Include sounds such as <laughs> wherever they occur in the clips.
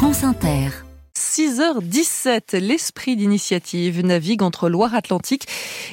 France Inter. 6h17, l'esprit d'initiative navigue entre Loire-Atlantique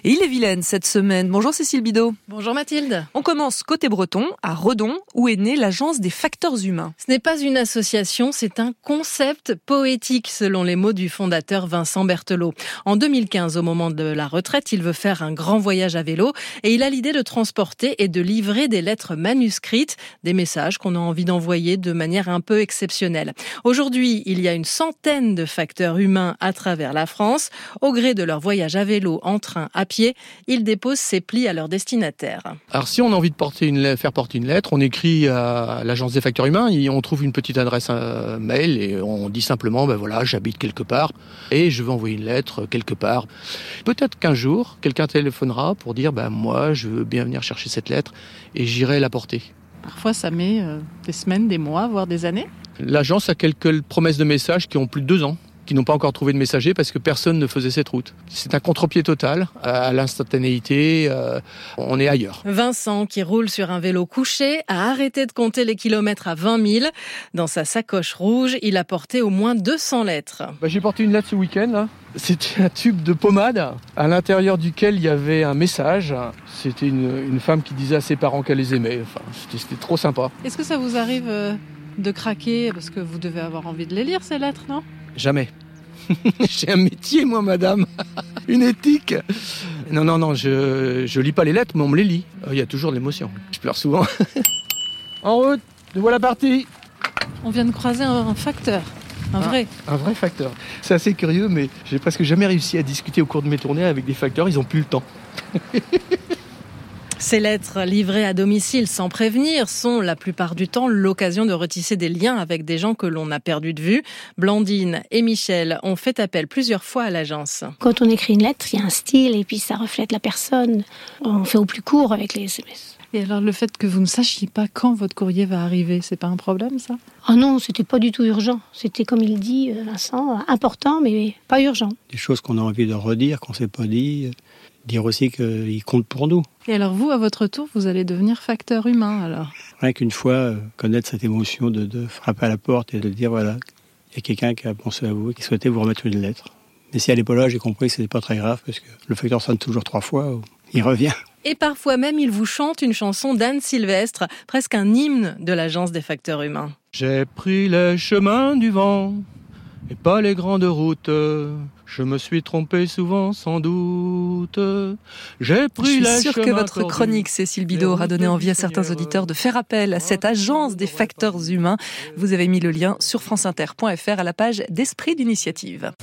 et Ille-et-Vilaine cette semaine. Bonjour Cécile Bidot. Bonjour Mathilde. On commence côté breton, à Redon, où est née l'agence des facteurs humains. Ce n'est pas une association, c'est un concept poétique selon les mots du fondateur Vincent Berthelot. En 2015, au moment de la retraite, il veut faire un grand voyage à vélo et il a l'idée de transporter et de livrer des lettres manuscrites, des messages qu'on a envie d'envoyer de manière un peu exceptionnelle. Aujourd'hui, il y a une centaine de facteurs humains à travers la France. Au gré de leur voyage à vélo, en train, à pied, ils déposent ces plis à leur destinataire. Alors si on a envie de porter une, faire porter une lettre, on écrit à l'agence des facteurs humains, et on trouve une petite adresse euh, mail et on dit simplement, ben voilà, j'habite quelque part et je veux envoyer une lettre quelque part. Peut-être qu'un jour, quelqu'un téléphonera pour dire, ben moi, je veux bien venir chercher cette lettre et j'irai la porter. Parfois, ça met euh, des semaines, des mois, voire des années. L'agence a quelques promesses de messages qui ont plus de deux ans qui n'ont pas encore trouvé de messager parce que personne ne faisait cette route. C'est un contre-pied total à l'instantanéité. Euh, on est ailleurs. Vincent, qui roule sur un vélo couché, a arrêté de compter les kilomètres à 20 000. Dans sa sacoche rouge, il a porté au moins 200 lettres. Bah, J'ai porté une lettre ce week-end. C'était <laughs> un tube de pommade à l'intérieur duquel il y avait un message. C'était une, une, femme qui disait à ses parents qu'elle les aimait. Enfin, C'était trop sympa. Est-ce que ça vous arrive euh, de craquer parce que vous devez avoir envie de les lire ces lettres, non? Jamais. <laughs> J'ai un métier, moi, madame. <laughs> Une éthique. Non, non, non, je, je lis pas les lettres, mais on me les lit. Euh, Il y a toujours de l'émotion. Je pleure souvent. <laughs> en route, nous voilà partis. On vient de croiser un facteur. Un vrai. Un, un vrai facteur. C'est assez curieux, mais j'ai presque jamais réussi à discuter au cours de mes tournées avec des facteurs. Ils ont plus le temps. Ces lettres livrées à domicile sans prévenir sont la plupart du temps l'occasion de retisser des liens avec des gens que l'on a perdu de vue. Blandine et Michel ont fait appel plusieurs fois à l'agence. Quand on écrit une lettre, il y a un style et puis ça reflète la personne. On fait au plus court avec les SMS. Et alors le fait que vous ne sachiez pas quand votre courrier va arriver, c'est pas un problème ça? Ah oh non, c'était pas du tout urgent. C'était comme il dit Vincent, important mais pas urgent. Des choses qu'on a envie de redire, qu'on s'est pas dit dire aussi qu'il compte pour nous. Et alors vous, à votre tour, vous allez devenir facteur humain alors? Rien qu'une fois, euh, connaître cette émotion de, de, frapper à la porte et de dire voilà, il y a quelqu'un qui a pensé à vous et qui souhaitait vous remettre une lettre. Mais si elle n'est pas là, j'ai compris que ce n'était pas très grave parce que le facteur sonne toujours trois fois, il revient. Et parfois même, il vous chante une chanson d'Anne Sylvestre, presque un hymne de l'agence des facteurs humains. J'ai pris les chemins du vent et pas les grandes routes. Je me suis trompé souvent, sans doute. J'ai pris Je suis sûre que votre chronique, Cécile Bidot, aura donné envie à certains auditeurs de faire appel à cette agence des facteurs humains. Vous avez mis le lien sur franceinter.fr à la page d'Esprit d'initiative.